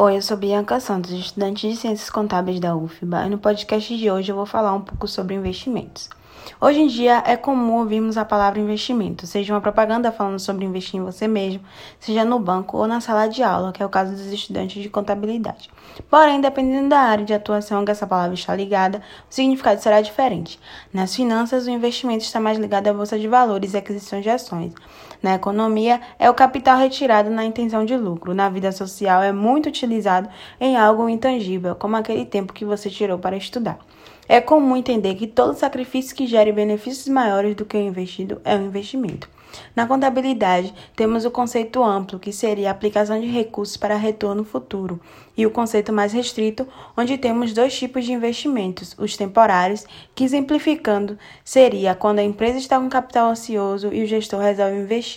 Oi, eu sou Bianca Santos, estudante de Ciências Contábeis da UFBA, e no podcast de hoje eu vou falar um pouco sobre investimentos. Hoje em dia é comum ouvirmos a palavra investimento, seja uma propaganda falando sobre investir em você mesmo, seja no banco ou na sala de aula, que é o caso dos estudantes de contabilidade. Porém, dependendo da área de atuação que essa palavra está ligada, o significado será diferente. Nas finanças, o investimento está mais ligado à bolsa de valores e aquisição de ações. Na economia, é o capital retirado na intenção de lucro. Na vida social, é muito utilizado em algo intangível, como aquele tempo que você tirou para estudar. É comum entender que todo sacrifício que gere benefícios maiores do que o investido é um investimento. Na contabilidade, temos o conceito amplo, que seria a aplicação de recursos para retorno futuro, e o conceito mais restrito, onde temos dois tipos de investimentos: os temporários, que exemplificando, seria quando a empresa está com capital ocioso e o gestor resolve investir,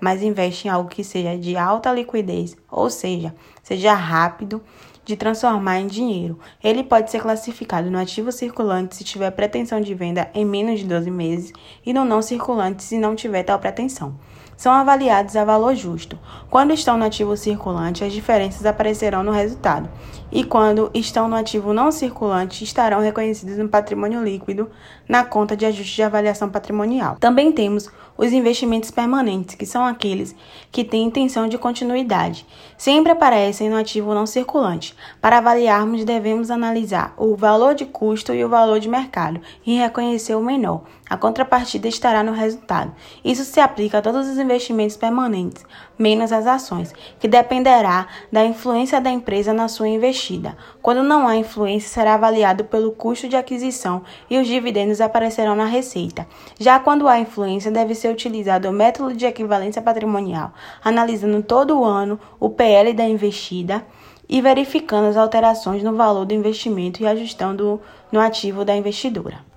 mas investe em algo que seja de alta liquidez, ou seja, seja rápido de transformar em dinheiro. Ele pode ser classificado no ativo circulante se tiver pretensão de venda em menos de 12 meses e no não circulante se não tiver tal pretensão são avaliados a valor justo. Quando estão no ativo circulante, as diferenças aparecerão no resultado, e quando estão no ativo não circulante, estarão reconhecidos no patrimônio líquido na conta de ajuste de avaliação patrimonial. Também temos os investimentos permanentes, que são aqueles que têm intenção de continuidade. Sempre aparecem no ativo não circulante. Para avaliarmos, devemos analisar o valor de custo e o valor de mercado e reconhecer o menor. A contrapartida estará no resultado. Isso se aplica a todos os investimentos permanentes, menos as ações, que dependerá da influência da empresa na sua investida. Quando não há influência, será avaliado pelo custo de aquisição e os dividendos aparecerão na receita. Já quando há influência, deve ser utilizado o método de equivalência patrimonial, analisando todo o ano o PL da investida e verificando as alterações no valor do investimento e ajustando no ativo da investidura.